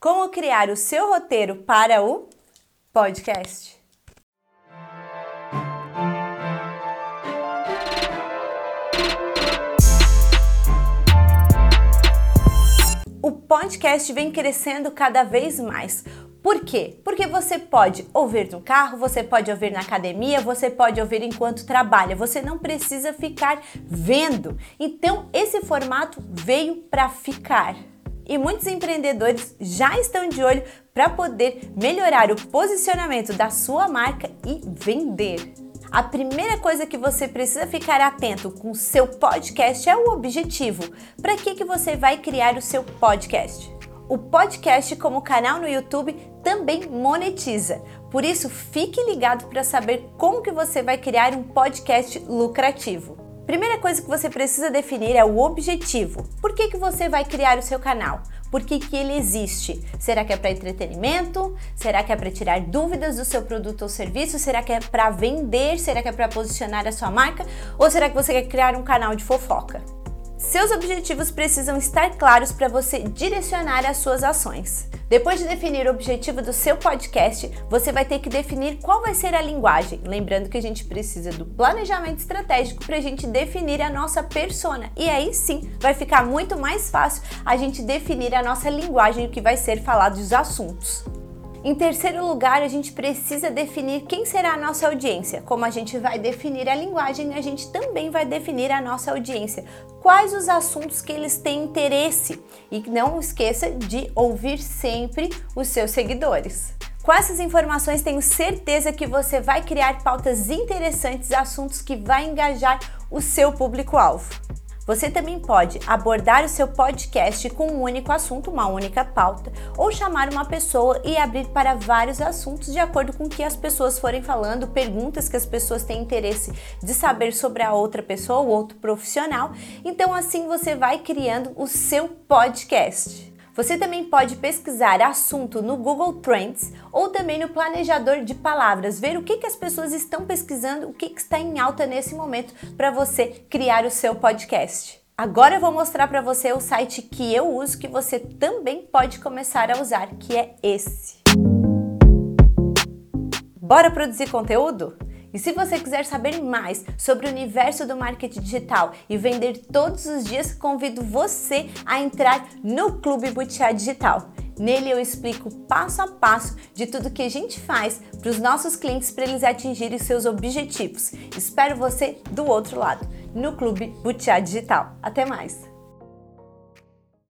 Como criar o seu roteiro para o podcast. O podcast vem crescendo cada vez mais. Por quê? Porque você pode ouvir no carro, você pode ouvir na academia, você pode ouvir enquanto trabalha. Você não precisa ficar vendo. Então, esse formato veio para ficar. E muitos empreendedores já estão de olho para poder melhorar o posicionamento da sua marca e vender. A primeira coisa que você precisa ficar atento com o seu podcast é o objetivo. Para que, que você vai criar o seu podcast? O podcast, como canal no YouTube, também monetiza. Por isso, fique ligado para saber como que você vai criar um podcast lucrativo. Primeira coisa que você precisa definir é o objetivo. Por que, que você vai criar o seu canal? Por que, que ele existe? Será que é para entretenimento? Será que é para tirar dúvidas do seu produto ou serviço? Será que é para vender? Será que é para posicionar a sua marca? Ou será que você quer criar um canal de fofoca? Seus objetivos precisam estar claros para você direcionar as suas ações. Depois de definir o objetivo do seu podcast, você vai ter que definir qual vai ser a linguagem. Lembrando que a gente precisa do planejamento estratégico para a gente definir a nossa persona. E aí sim vai ficar muito mais fácil a gente definir a nossa linguagem, o que vai ser falado dos assuntos. Em terceiro lugar, a gente precisa definir quem será a nossa audiência. Como a gente vai definir a linguagem, a gente também vai definir a nossa audiência. Quais os assuntos que eles têm interesse? E não esqueça de ouvir sempre os seus seguidores. Com essas informações, tenho certeza que você vai criar pautas interessantes, assuntos que vai engajar o seu público-alvo. Você também pode abordar o seu podcast com um único assunto, uma única pauta, ou chamar uma pessoa e abrir para vários assuntos de acordo com o que as pessoas forem falando, perguntas que as pessoas têm interesse de saber sobre a outra pessoa ou outro profissional. Então assim você vai criando o seu podcast. Você também pode pesquisar assunto no Google Trends ou também no planejador de palavras, ver o que, que as pessoas estão pesquisando, o que, que está em alta nesse momento para você criar o seu podcast. Agora eu vou mostrar para você o site que eu uso, que você também pode começar a usar, que é esse. Bora produzir conteúdo? E se você quiser saber mais sobre o universo do marketing digital e vender todos os dias, convido você a entrar no Clube Butiá Digital. Nele eu explico passo a passo de tudo que a gente faz para os nossos clientes para eles atingirem seus objetivos. Espero você do outro lado, no Clube Butiá Digital. Até mais!